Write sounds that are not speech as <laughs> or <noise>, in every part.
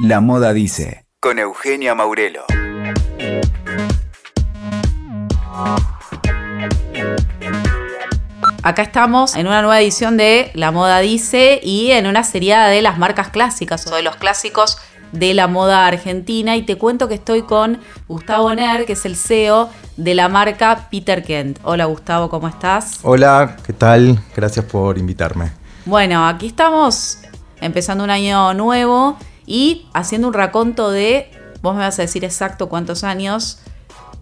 La Moda Dice, con Eugenia Maurelo. Acá estamos en una nueva edición de La Moda Dice y en una serie de las marcas clásicas o de los clásicos de la moda argentina y te cuento que estoy con Gustavo Ner, que es el CEO de la marca Peter Kent. Hola Gustavo, ¿cómo estás? Hola, ¿qué tal? Gracias por invitarme. Bueno, aquí estamos empezando un año nuevo y haciendo un raconto de, vos me vas a decir exacto cuántos años,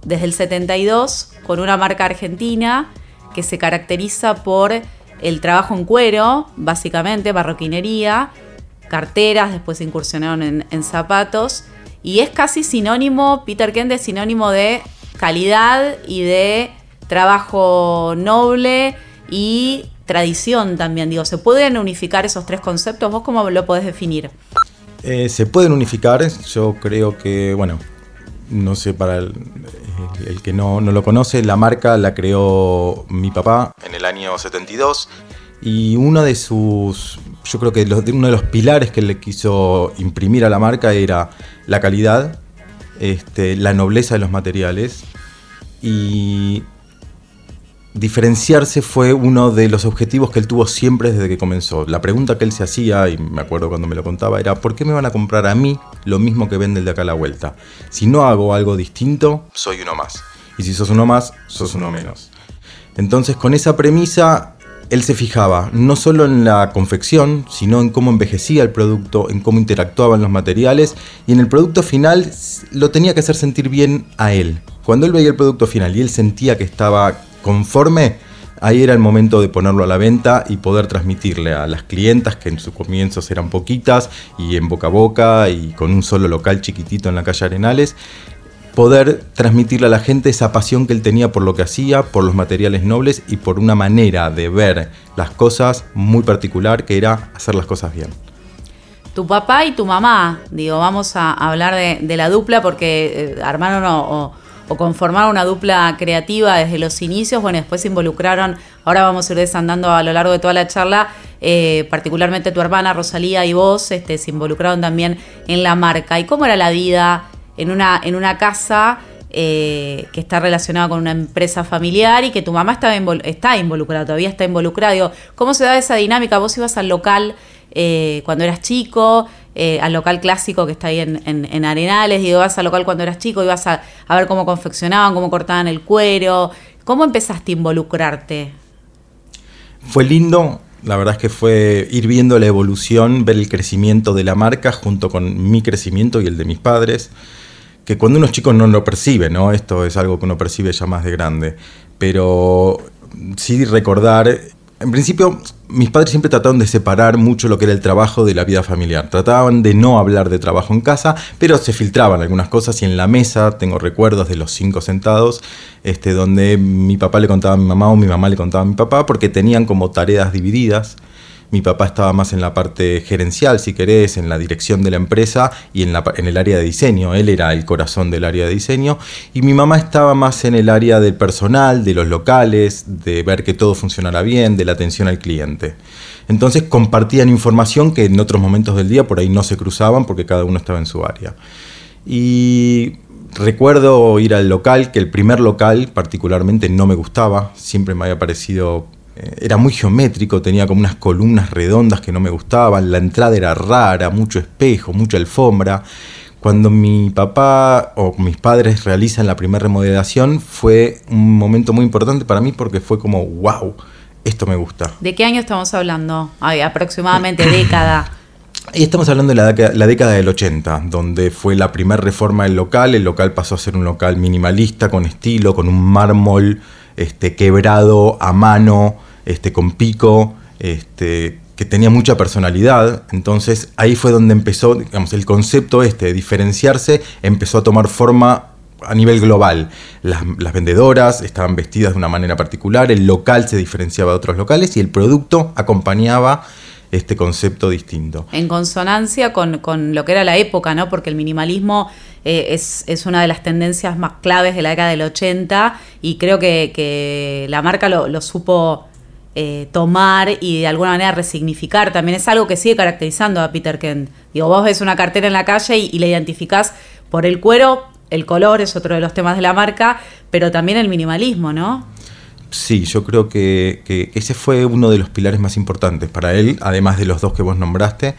desde el 72, con una marca argentina que se caracteriza por el trabajo en cuero, básicamente, barroquinería, carteras, después incursionaron en, zapatos. Y es casi sinónimo, Peter Kent es sinónimo de calidad y de trabajo noble y tradición también. Digo, ¿se pueden unificar esos tres conceptos? ¿Vos cómo lo podés definir? Eh, se pueden unificar, yo creo que, bueno, no sé, para el, que no, no, lo conoce, la marca la creó mi papá. En el año 72 y uno de sus, yo creo que uno de los pilares que le quiso imprimir a la marca era la calidad, este, la nobleza de los materiales. Y diferenciarse fue uno de los objetivos que él tuvo siempre desde que comenzó. La pregunta que él se hacía, y me acuerdo cuando me lo contaba, era ¿por qué me van a comprar a mí lo mismo que vende el de acá a la vuelta? Si no hago algo distinto, soy uno más. Y si sos uno más, sos uno menos. Entonces con esa premisa él se fijaba no solo en la confección, sino en cómo envejecía el producto, en cómo interactuaban los materiales y en el producto final lo tenía que hacer sentir bien a él. Cuando él veía el producto final y él sentía que estaba conforme, ahí era el momento de ponerlo a la venta y poder transmitirle a las clientas, que en sus comienzos eran poquitas, y en boca a boca y con un solo local chiquitito en la calle Arenales, poder transmitirle a la gente esa pasión que él tenía por lo que hacía, por los materiales nobles y por una manera de ver las cosas muy particular que era hacer las cosas bien. Tu papá y tu mamá, digo, vamos a hablar de, la dupla porque eh, armaron o, conformaron una dupla creativa desde los inicios, bueno, después se involucraron, ahora vamos a ir desandando a lo largo de toda la charla, eh, particularmente tu hermana Rosalía y vos este, se involucraron también en la marca. ¿Y cómo era la vida en una, en una casa eh, que está relacionada con una empresa familiar y que tu mamá estaba está involucrada, todavía está involucrada. ¿Cómo se da esa dinámica? Vos ibas al local eh, cuando eras chico, eh, al local clásico que está ahí en, en, Arenales, y ibas al local cuando eras chico, ibas a, a ver cómo confeccionaban, cómo cortaban el cuero. ¿Cómo empezaste a involucrarte? Fue lindo, la verdad es que fue ir viendo la evolución, ver el crecimiento de la marca junto con mi crecimiento y el de mis padres que cuando uno es chico no lo percibe, ¿no? Esto es algo que uno percibe ya más de grande. Pero sí recordar, en principio mis padres siempre trataron de separar mucho lo que era el trabajo de la vida familiar. Trataban de no hablar de trabajo en casa, pero se filtraban algunas cosas y en la mesa tengo recuerdos de los cinco sentados, este, donde mi papá le contaba a mi mamá o mi mamá le contaba a mi papá, porque tenían como tareas divididas. Mi papá estaba más en la parte gerencial, si querés, en la dirección de la empresa y en, la, el área de diseño. Él era el corazón del área de diseño. Y mi mamá estaba más en el área del personal, de los locales, de ver que todo funcionara bien, de la atención al cliente. Entonces compartían información que en otros momentos del día por ahí no se cruzaban porque cada uno estaba en su área. Y recuerdo ir al local, que el primer local particularmente no me gustaba, siempre me había parecido era muy geométrico, tenía como unas columnas redondas que no me gustaban, la entrada era rara, mucho espejo, mucha alfombra. Cuando mi papá o mis padres realizan la primera remodelación fue un momento muy importante para mí porque fue como, wow, esto me gusta. ¿De qué año estamos hablando? aproximadamente <coughs> década. Y estamos hablando de la década, la década, del 80, donde fue la primera reforma del local. El local pasó a ser un local minimalista, con estilo, con un mármol este, quebrado a mano, este, con pico, este, que tenía mucha personalidad. Entonces ahí fue donde empezó, digamos, el concepto este de diferenciarse empezó a tomar forma a nivel global. Las, vendedoras estaban vestidas de una manera particular, el local se diferenciaba de otros locales y el producto acompañaba este concepto distinto. En consonancia con, lo que era la época, ¿no? Porque el minimalismo eh, es, una de las tendencias más claves de la década del 80 y creo que, la marca lo supo eh, tomar y de alguna manera resignificar. También es algo que sigue caracterizando a Peter Kent. Digo, vos ves una cartera en la calle y, y la identificás por el cuero, el color es otro de los temas de la marca, pero también el minimalismo, ¿no? Sí, yo creo que, ese fue uno de los pilares más importantes para él, además de los dos que vos nombraste.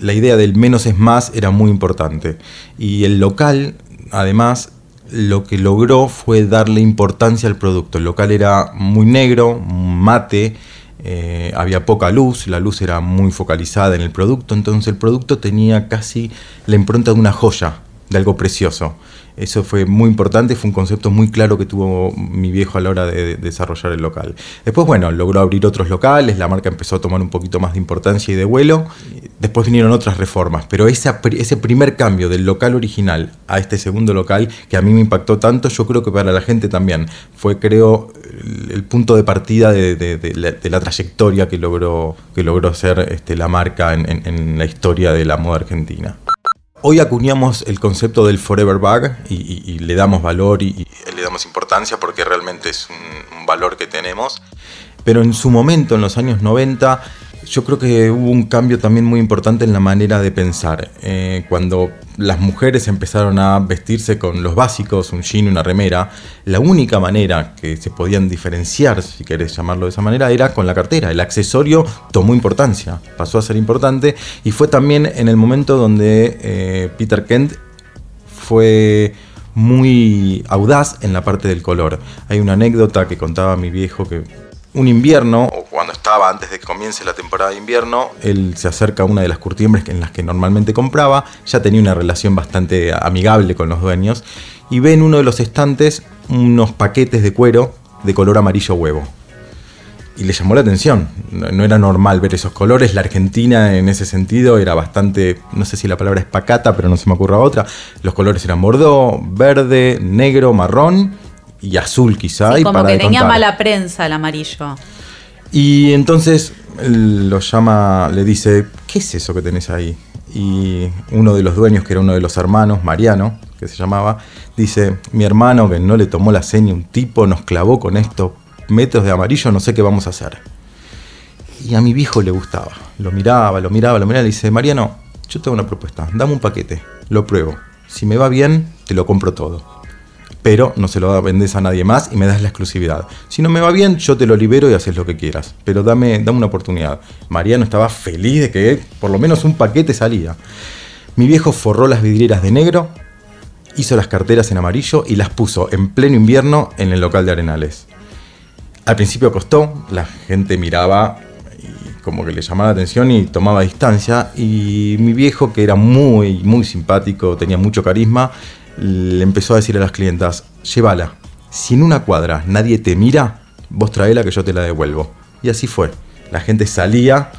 la idea del menos es más era muy importante. Y el local, además, lo que logró fue darle importancia al producto. El local era muy negro, mate, eh, había poca luz, la luz era muy focalizada en el producto, entonces el producto tenía casi la impronta de una joya, de algo precioso. Eso fue muy importante, fue un concepto muy claro que tuvo mi viejo a la hora de, desarrollar el local. Después, bueno, logró abrir otros locales, la marca empezó a tomar un poquito más de importancia y de vuelo. Después vinieron otras reformas, pero ese primer cambio del local original a este segundo local, que a mí me impactó tanto, yo creo que para la gente también, fue creo el punto de partida de, la, trayectoria que logró, que logró ser este, la marca en la historia de la moda argentina. Hoy acuñamos el concepto del Forever Bag y, le damos valor y, le damos importancia porque realmente es un, valor que tenemos. Pero en su momento, en los años 90, yo creo que hubo un cambio también muy importante en la manera de pensar. Eh, cuando las mujeres empezaron a vestirse con los básicos, un jean, una remera, la única manera que se podían diferenciar, si querés llamarlo de esa manera, era con la cartera. El accesorio tomó importancia, pasó a ser importante y fue también en el momento donde eh, Peter Kent fue muy audaz en la parte del color. Hay una anécdota que contaba mi viejo que un invierno, o cuando estaba antes de que comience la temporada de invierno, él se acerca a una de las curtiembres en las que normalmente compraba, ya tenía una relación bastante amigable con los dueños, y ve en uno de los estantes unos paquetes de cuero de color amarillo huevo. Y le llamó la atención, no, era normal ver esos colores, la Argentina en ese sentido era bastante, no sé si la palabra es pacata, pero no se me ocurra otra, los colores eran bordeaux, verde, negro, marrón y azul quizá. y como que tenía mala prensa el amarillo. Y entonces lo llama, le dice, ¿qué es eso que tenés ahí? Y uno de los dueños, que era uno de los hermanos, Mariano, que se llamaba, dice, mi hermano que no le tomó la seña, un tipo nos clavó con estos metros de amarillo, no sé qué vamos a hacer. Y a mi viejo le gustaba, lo miraba, lo miraba, lo miraba, le dice, Mariano, yo tengo una propuesta, dame un paquete, lo pruebo, si me va bien, te lo compro todo pero no se lo vendes a nadie más y me das la exclusividad. Si no me va bien, yo te lo libero y haces lo que quieras, pero dame, dame una oportunidad. Mariano estaba feliz de que por lo menos un paquete salía. Mi viejo forró las vidrieras de negro, hizo las carteras en amarillo y las puso en pleno invierno en el local de Arenales. Al principio costó, la gente miraba y como que le llamaba la atención y tomaba distancia y mi viejo que era muy muy simpático, tenía mucho carisma, le empezó a decir a las clientas, llévala, si en una cuadra nadie te mira, vos traela que yo te la devuelvo. Y así fue. La gente salía,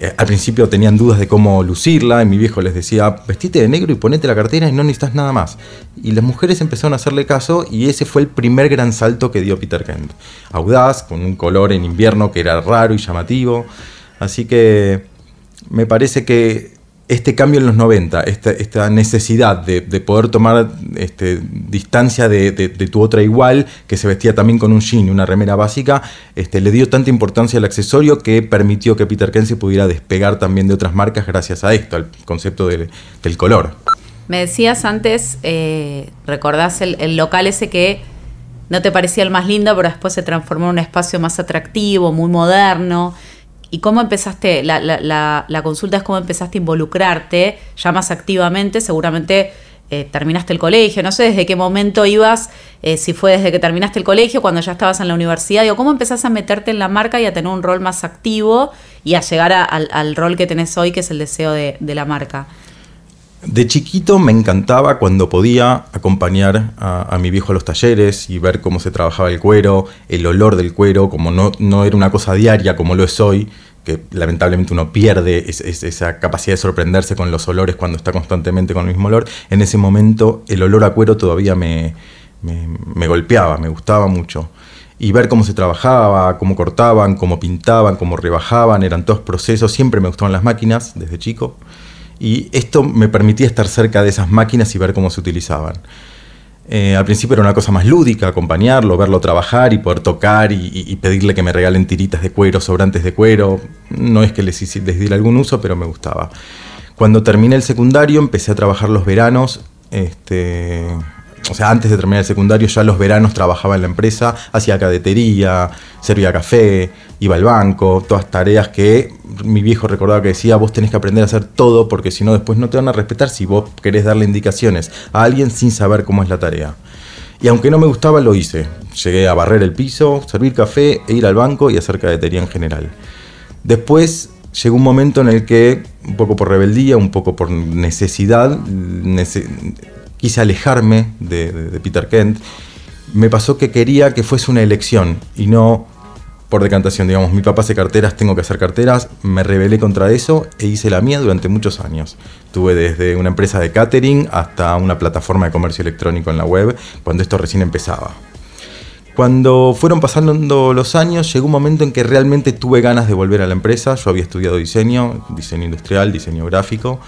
eh, al principio tenían dudas de cómo lucirla, y mi viejo les decía, vestite de negro y ponete la cartera y no necesitas nada más. Y las mujeres empezaron a hacerle caso y ese fue el primer gran salto que dio Peter Kent. Audaz, con un color en invierno que era raro y llamativo. Así que me parece que este cambio en los 90, esta, necesidad de, poder tomar este, distancia de, tu otra igual, que se vestía también con un jean y una remera básica, este, le dio tanta importancia al accesorio que permitió que Peter Ken se pudiera despegar también de otras marcas gracias a esto, al concepto del color. Me decías antes, eh, recordás el local ese que no te parecía el más lindo, pero después se transformó en un espacio más atractivo, muy moderno. ¿Y cómo empezaste? La, consulta es cómo empezaste a involucrarte ya más activamente. Seguramente eh, terminaste el colegio. No sé desde qué momento ibas, eh, si fue desde que terminaste el colegio, cuando ya estabas en la universidad. Digo, ¿cómo empezás a meterte en la marca y a tener un rol más activo y a llegar al, rol que tenés hoy, que es el deseo de, la marca? De chiquito me encantaba cuando podía acompañar a, mi viejo a los talleres y ver cómo se trabajaba el cuero, el olor del cuero, como no era una cosa diaria como lo es hoy, que lamentablemente uno pierde esa capacidad de sorprenderse con los olores cuando está constantemente con el mismo olor. En ese momento el olor a cuero todavía me, me golpeaba, me gustaba mucho. Y ver cómo se trabajaba, cómo cortaban, cómo pintaban, cómo rebajaban, eran todos procesos. Siempre me gustaban las máquinas desde chico y esto me permitía estar cerca de esas máquinas y ver cómo se utilizaban. Eh, al principio era una cosa más lúdica, acompañarlo, verlo trabajar y poder tocar y, pedirle que me regalen tiritas de cuero, sobrantes de cuero. No es que les, les diera algún uso, pero me gustaba. Cuando terminé el secundario empecé a trabajar los veranos. Este, o sea, antes de terminar el secundario ya los veranos trabajaba en la empresa, hacía cadetería, servía café, iba al banco, todas tareas que mi viejo recordaba que decía, vos tenés que aprender a hacer todo porque si no después no te van a respetar si vos querés darle indicaciones a alguien sin saber cómo es la tarea. Y aunque no me gustaba, lo hice. Llegué a barrer el piso, servir café e ir al banco y hacer cadetería en general. Después llegó un momento en el que, un poco por rebeldía, un poco por necesidad, quise alejarme de, Peter Kent. Me pasó que quería que fuese una elección y no por decantación. Digamos, mi papá hace carteras, tengo que hacer carteras. Me rebelé contra eso e hice la mía durante muchos años. Tuve desde una empresa de catering hasta una plataforma de comercio electrónico en la web, cuando esto recién empezaba. Cuando fueron pasando los años, llegó un momento en que realmente tuve ganas de volver a la empresa. Yo había estudiado diseño, diseño industrial, diseño gráfico,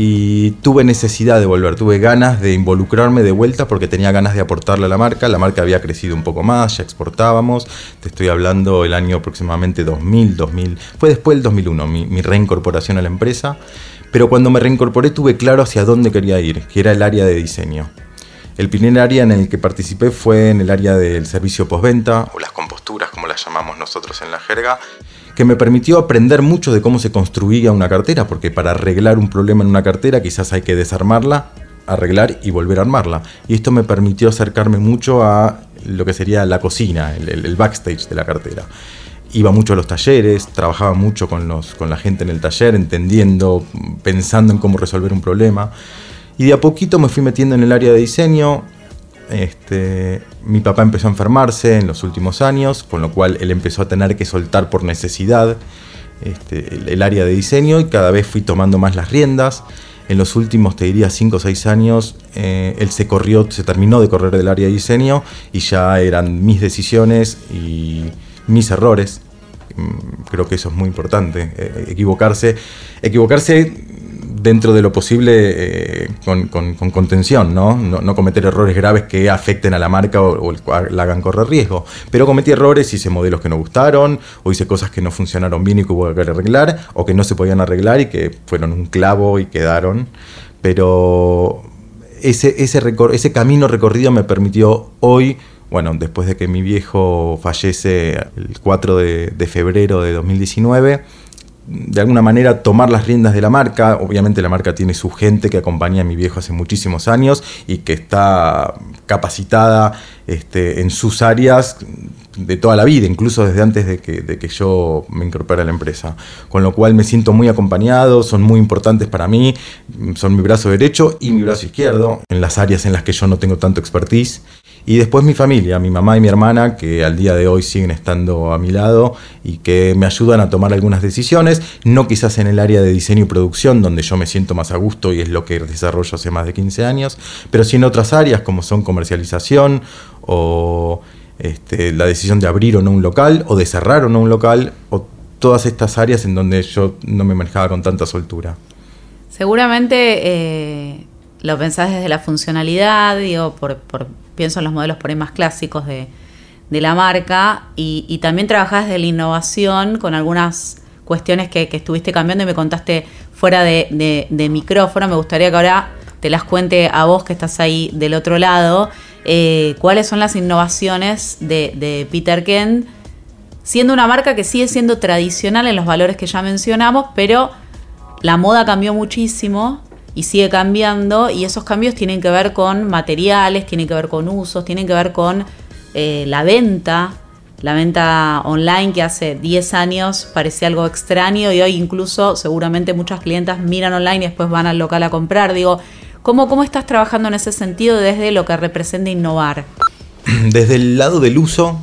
y tuve necesidad de volver, tuve ganas de involucrarme de vuelta porque tenía ganas de aportarle a la marca. La marca había crecido un poco más, ya exportábamos. Te estoy hablando el año aproximadamente 2000, 2000. Fue después del 2001 mi, mi reincorporación a la empresa. Pero cuando me reincorporé tuve claro hacia dónde quería ir, que era el área de diseño. El primer área en el que participé fue en el área del servicio postventa, o las composturas como las llamamos nosotros en la jerga, que me permitió aprender mucho de cómo se construía una cartera, porque para arreglar un problema en una cartera quizás hay que desarmarla, arreglar y volver a armarla. Y esto me permitió acercarme mucho a lo que sería la cocina, el, backstage de la cartera iba mucho a los talleres, trabajaba mucho con, los, con la gente en el taller, entendiendo, pensando en cómo resolver un problema. Y de a poquito me fui metiendo en el área de diseño. Este, mi papá empezó a enfermarse en los últimos años, con lo cual él empezó a tener que soltar por necesidad este, el, área de diseño y cada vez fui tomando más las riendas. En los últimos, te diría, 5 o 6 años, eh, él se corrió, se terminó de correr del área de diseño y ya eran mis decisiones y mis errores. Mm, creo que eso es muy importante, eh, equivocarse. Equivocarse dentro de lo posible eh, con, contención, ¿no? ¿no? cometer errores graves que afecten a la marca o, la hagan correr riesgo. Pero cometí errores, hice modelos que no gustaron, o hice cosas que no funcionaron bien y que hubo que arreglar, o que no se podían arreglar y que fueron un clavo y quedaron. Pero ese, ese, camino recorrido me permitió hoy bueno, después de que mi viejo fallece el 4 de, de febrero de 2019, de alguna manera tomar las riendas de la marca. Obviamente la marca tiene su gente que acompaña a mi viejo hace muchísimos años y que está capacitada este, en sus áreas de toda la vida, incluso desde antes de que, de que yo me incorpore a la empresa. Con lo cual me siento muy acompañado, son muy importantes para mí, son mi brazo derecho y mi brazo izquierdo en las áreas en las que yo no tengo tanto expertise. Y después mi familia, mi mamá y mi hermana, que al día de hoy siguen estando a mi lado y que me ayudan a tomar algunas decisiones, no quizás en el área de diseño y producción, donde yo me siento más a gusto y es lo que desarrollo hace más de 15 años, pero sí en otras áreas como son comercialización o este, la decisión de abrir o no un local, o de cerrar o no un local, o todas estas áreas en donde yo no me manejaba con tanta soltura. Seguramente eh, lo pensás desde la funcionalidad, digo, pienso en los modelos por ahí más clásicos de, la marca, y, también trabajás desde la innovación con algunas cuestiones que, estuviste cambiando y me contaste fuera de, micrófono. Me gustaría que ahora te las cuente a vos que estás ahí del otro lado. Eh, ¿Cuáles son las innovaciones de, Peter Kent? Siendo una marca que sigue siendo tradicional en los valores que ya mencionamos, pero la moda cambió muchísimo y sigue cambiando y esos cambios tienen que ver con materiales, tienen que ver con usos, tienen que ver con eh, la venta, la venta online que hace 10 años parecía algo extraño y hoy incluso seguramente muchas clientas miran online y después van al local a comprar. Digo, ¿cómo, cómo estás trabajando en ese sentido desde lo que representa innovar? <clears throat> Desde el lado del uso,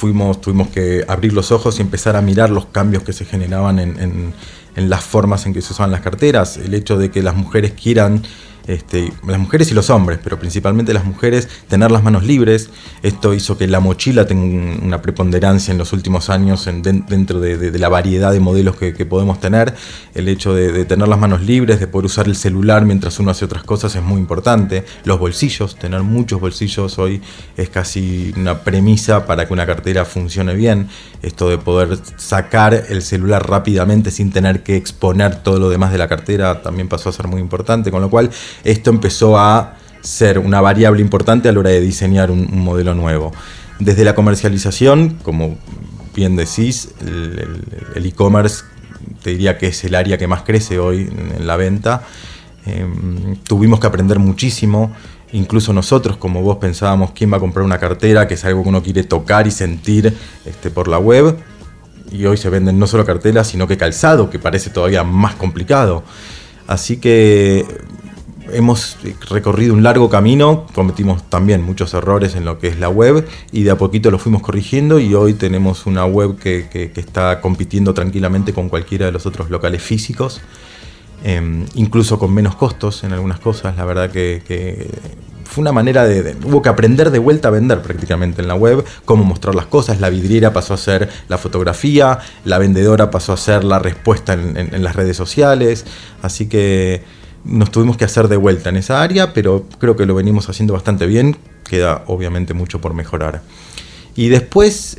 fuimos, tuvimos que abrir los ojos y empezar a mirar los cambios que se generaban en en las formas en que se usaban las carteras, el hecho de que las mujeres quieran este, las mujeres y los hombres, pero principalmente las mujeres, tener las manos libres. Esto hizo que la mochila tenga una preponderancia en los últimos años dentro de, la variedad de modelos que, podemos tener. El hecho de, tener las manos libres, de poder usar el celular mientras uno hace otras cosas es muy importante. Los bolsillos, tener muchos bolsillos hoy es casi una premisa para que una cartera funcione bien. Esto de poder sacar el celular rápidamente sin tener que exponer todo lo demás de la cartera también pasó a ser muy importante, con lo cual esto empezó a ser una variable importante a la hora de diseñar un, modelo nuevo. Desde la comercialización, como bien decís, el e-commerce te diría que es el área que más crece hoy en, la venta. Em, tuvimos que aprender muchísimo. Incluso nosotros, como vos pensábamos, quién va a comprar una cartera, que es algo que uno quiere tocar y sentir este, por la web. Y hoy se venden no solo carteras, sino que calzado, que parece todavía más complicado. Así que hemos recorrido un largo camino, cometimos también muchos errores en lo que es la web y de a poquito lo fuimos corrigiendo y hoy tenemos una web que, está compitiendo tranquilamente con cualquiera de los otros locales físicos, em, incluso con menos costos en algunas cosas. La verdad que, fue una manera de, Hubo que aprender de vuelta a vender prácticamente en la web, cómo mostrar las cosas. La vidriera pasó a ser la fotografía, la vendedora pasó a ser la respuesta en las redes sociales. Así que nos tuvimos que hacer de vuelta en esa área, pero creo que lo venimos haciendo bastante bien. Queda obviamente mucho por mejorar. Y después,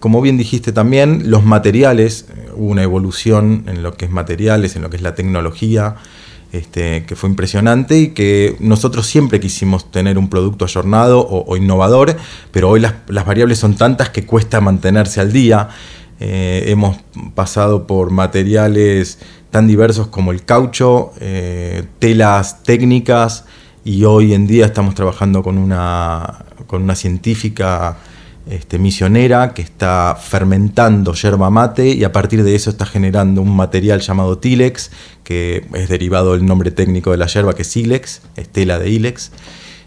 como bien dijiste también, los materiales, eh, hubo una evolución en lo que es materiales, en lo que es la tecnología, este, que fue impresionante y que nosotros siempre quisimos tener un producto ayornado o, innovador, pero hoy las, variables son tantas que cuesta mantenerse al día. Eh, hemos pasado por materiales tan diversos como el caucho, eh, telas técnicas y hoy en día estamos trabajando con una, con una científica este, misionera que está fermentando yerba mate y a partir de eso está generando un material llamado Tilex, que es derivado del nombre técnico de la yerba que es Ilex, estela de Ilex.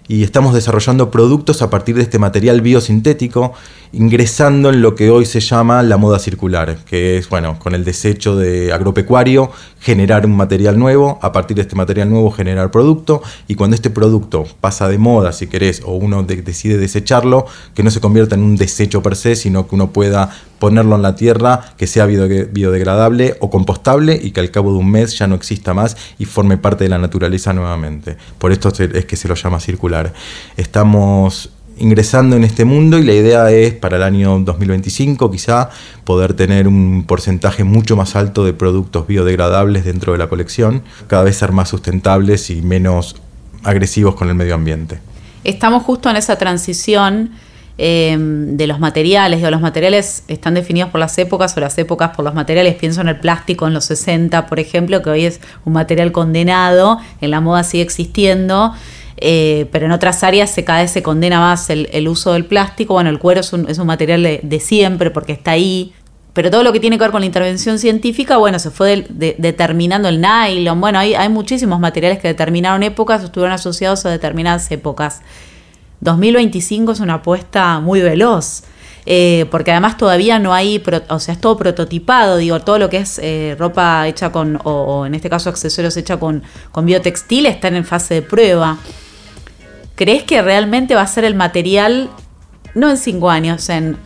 Y estamos desarrollando productos a partir de este material biosintético, ingresando en lo que hoy se llama la moda circular, que es, bueno, con el desecho de agropecuario, generar un material nuevo, a partir de este material nuevo generar producto, y cuando este producto pasa de moda, si querés, o uno decide desecharlo, que no se convierta en un desecho per se, sino que uno pueda ponerlo en la tierra, que sea biodegradable o compostable y que al cabo de un mes ya no exista más y forme parte de la naturaleza nuevamente. Por esto es que se lo llama circular. Estamos ingresando en este mundo y la idea es para el año 2025 quizá poder tener un porcentaje mucho más alto de productos biodegradables dentro de la colección, cada vez ser más sustentables y menos agresivos con el medio ambiente. Estamos justo en esa transición Em, de los materiales, los materiales están definidos por las épocas o las épocas por los materiales. Pienso en el plástico en los 60, por ejemplo, que hoy es un material condenado, en la moda sigue existiendo. Eh, pero en otras áreas se, cada vez se condena más el, uso del plástico. Bueno, el cuero es un, material de, siempre porque está ahí. Pero todo lo que tiene que ver con la intervención científica, bueno, se fue determinando el nylon. Bueno, hay, hay muchísimos materiales que determinaron épocas, estuvieron asociados a determinadas épocas. 2025 es una apuesta muy veloz. Eh, porque además todavía no hay, o sea, es todo prototipado, digo, todo lo que es eh, ropa hecha con, o, en este caso accesorios hecha con, con biotextil están en fase de prueba. ¿Crees que realmente va a ser el material, no en 5 años, en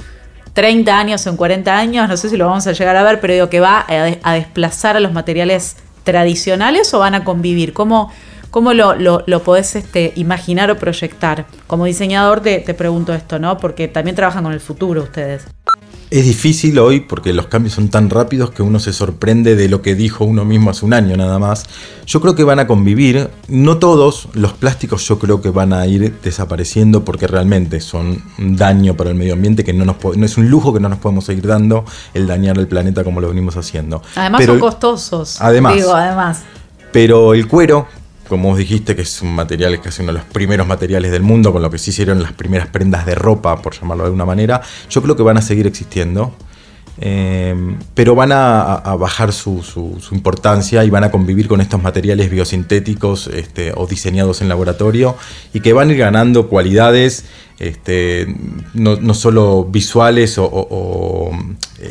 30 años, en 40 años, no sé si lo vamos a llegar a ver, pero digo que va a, desplazar a los materiales tradicionales o van a convivir? ¿Cómo, ¿Cómo lo, lo, podés este, imaginar o proyectar? Como diseñador te, te pregunto esto, ¿no? Porque también trabajan con el futuro ustedes. Es difícil hoy porque los cambios son tan rápidos que uno se sorprende de lo que dijo uno mismo hace un año nada más. Yo creo que van a convivir, no todos, los plásticos yo creo que van a ir desapareciendo porque realmente son un daño para el medio ambiente que no, nos no es un lujo que no nos podemos seguir dando el dañar el planeta como lo venimos haciendo. Además son costosos. Además. Digo, además. Pero el cuero, como vos dijiste, que es un material, es casi uno de los primeros materiales del mundo, con lo que se hicieron las primeras prendas de ropa, por llamarlo de alguna manera, yo creo que van a seguir existiendo. Eh, pero van a, bajar su, importancia y van a convivir con estos materiales biosintéticos este, o diseñados en laboratorio y que van a ir ganando cualidades este, no, solo visuales o,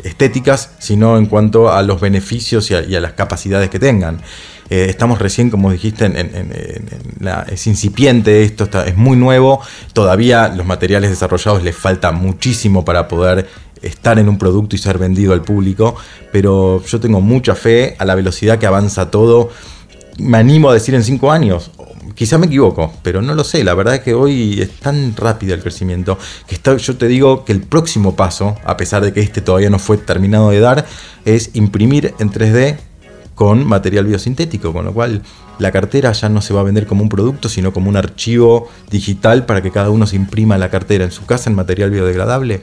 estéticas, sino en cuanto a los beneficios y a las capacidades que tengan. Eh, estamos recién, como dijiste, en, es incipiente esto, es muy nuevo. Todavía los materiales desarrollados les falta muchísimo para poder estar en un producto y ser vendido al público, pero yo tengo mucha fe a la velocidad que avanza todo. Me animo a decir en cinco años, quizá me equivoco, pero no lo sé. La verdad es que hoy es tan rápido el crecimiento que está, yo te digo que el próximo paso, a pesar de que este todavía no fue terminado de dar, es imprimir en 3D con material biosintético, con lo cual la cartera ya no se va a vender como un producto, sino como un archivo digital para que cada uno se imprima la cartera en su casa en material biodegradable.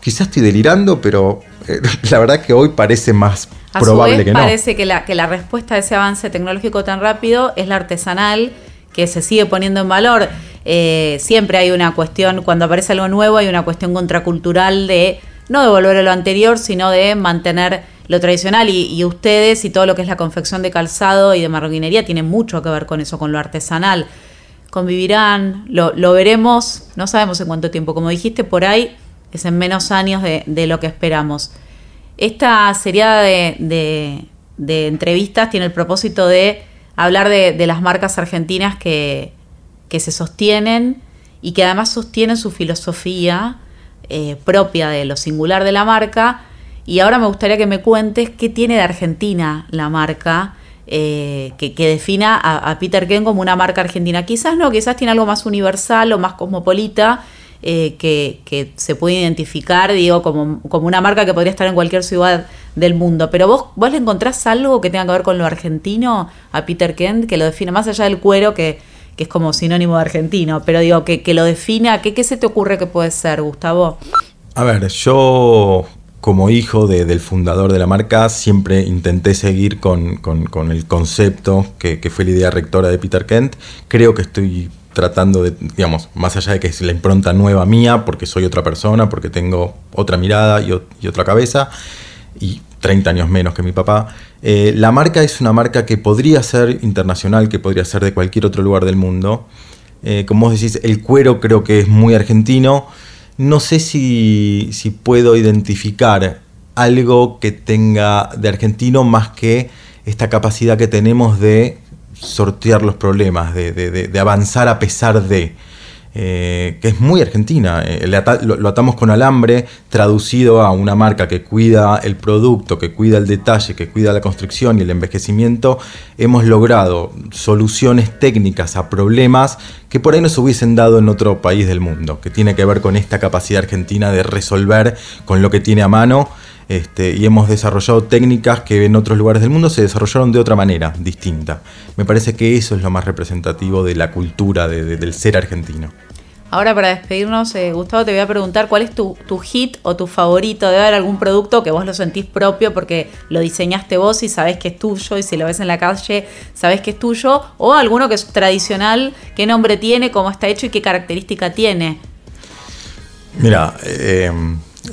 Quizás estoy delirando, pero eh, <laughs> la verdad que hoy parece más probable que no. Parece que la, que la respuesta a ese avance tecnológico tan rápido es la artesanal que se sigue poniendo en valor. Eh, siempre hay una cuestión, cuando aparece algo nuevo, hay una cuestión contracultural de no devolver a lo anterior, sino de mantener lo tradicional. Y, ustedes y todo lo que es la confección de calzado y de marroquinería tiene mucho que ver con eso, con lo artesanal. Convivirán, lo, veremos, no sabemos en cuánto tiempo. Como dijiste, por ahí es en menos años de, lo que esperamos. Esta serie de, de entrevistas tiene el propósito de hablar de, las marcas argentinas que, se sostienen y que además sostienen su filosofía eh, propia de lo singular de la marca. Y ahora me gustaría que me cuentes qué tiene de Argentina la marca. Eh, que, defina a, Peter Ken como una marca argentina. Quizás no, quizás tiene algo más universal o más cosmopolita, eh, que, se puede identificar, digo, como, como, una marca que podría estar en cualquier ciudad del mundo. Pero vos, vos le encontrás algo que tenga que ver con lo argentino a Peter Kent, que lo define más allá del cuero, que, es como sinónimo de argentino, pero digo, que, que lo defina, ¿qué, ¿qué se te ocurre que puede ser, Gustavo? A ver, yo como hijo del fundador de la marca, siempre intenté seguir con, el concepto que, fue la idea rectora de Peter Kent. Creo que estoy tratando de, digamos, más allá de que es la impronta nueva mía, porque soy otra persona, porque tengo otra mirada y, otra cabeza, y 30 años menos que mi papá, eh, la marca es una marca que podría ser internacional, que podría ser de cualquier otro lugar del mundo. Eh, como vos decís, el cuero creo que es muy argentino. No sé si, puedo identificar algo que tenga de argentino más que esta capacidad que tenemos de sortear los problemas, de, avanzar a pesar de. Eh, que es muy argentina. Eh, lo, atamos con alambre, traducido a una marca que cuida el producto, que cuida el detalle, que cuida la construcción y el envejecimiento. Hemos logrado soluciones técnicas a problemas que por ahí no se hubiesen dado en otro país del mundo, que tiene que ver con esta capacidad argentina de resolver con lo que tiene a mano este, y hemos desarrollado técnicas que en otros lugares del mundo se desarrollaron de otra manera, distinta. Me parece que eso es lo más representativo de la cultura del ser argentino. Ahora para despedirnos, eh, Gustavo, te voy a preguntar cuál es tu, hit o tu favorito. Debe haber algún producto que vos lo sentís propio porque lo diseñaste vos y sabés que es tuyo y si lo ves en la calle sabés que es tuyo. O alguno que es tradicional, qué nombre tiene, cómo está hecho y qué característica tiene. Mira, eh,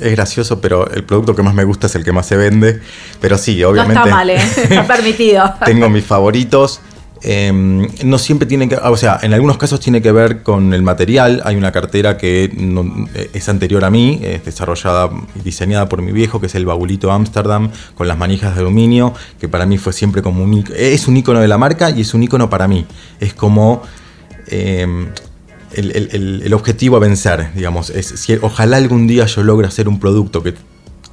es gracioso, pero el producto que más me gusta es el que más se vende. Pero sí, obviamente. No está mal, ¿eh? <laughs> está permitido. tengo mis favoritos. Em, no siempre tienen que, o sea, en algunos casos tiene que ver con el material. Hay una cartera que es anterior a mí, es desarrollada y diseñada por mi viejo, que es el Baulito Amsterdam, con las manijas de aluminio, que para mí fue siempre como un es un icono de la marca y es un icono para mí. Es como em, el, objetivo a vencer, digamos. Es, si, ojalá algún día yo logre hacer un producto que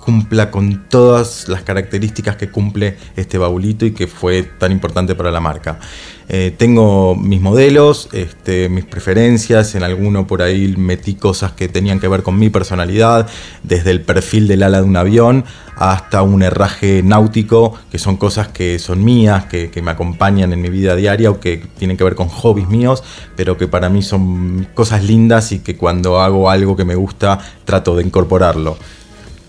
cumpla con todas las características que cumple este baulito y que fue tan importante para la marca. Eh, tengo mis modelos, este, mis preferencias, en alguno por ahí metí cosas que tenían que ver con mi personalidad, desde el perfil del ala de un avión hasta un herraje náutico, que son cosas que son mías, que, que me acompañan en mi vida diaria o que tienen que ver con hobbies míos, pero que para mí son cosas lindas y que cuando hago algo que me gusta trato de incorporarlo.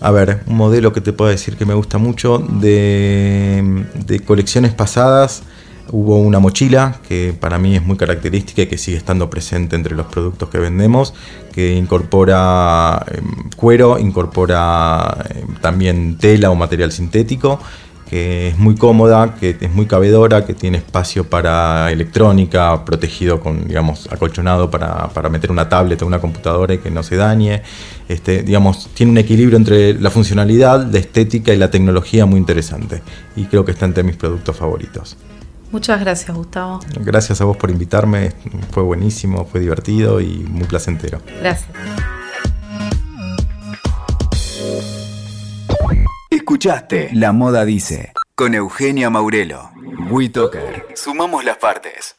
A ver, un modelo que te puedo decir que me gusta mucho de, colecciones pasadas. Hubo una mochila que para mí es muy característica y que sigue estando presente entre los productos que vendemos, que incorpora em, cuero, incorpora em, también tela o material sintético que es muy cómoda, que es muy cabedora, que tiene espacio para electrónica, protegido con, digamos, acolchonado para, meter una tablet o una computadora y que no se dañe. Este, digamos, tiene un equilibrio entre la funcionalidad, la estética y la tecnología muy interesante. Y creo que está entre mis productos favoritos. Muchas gracias, Gustavo. Gracias a vos por invitarme, fue buenísimo, fue divertido y muy placentero. Gracias. Escuchaste La Moda Dice con Eugenia Maurelo. WeToker. Sumamos las partes.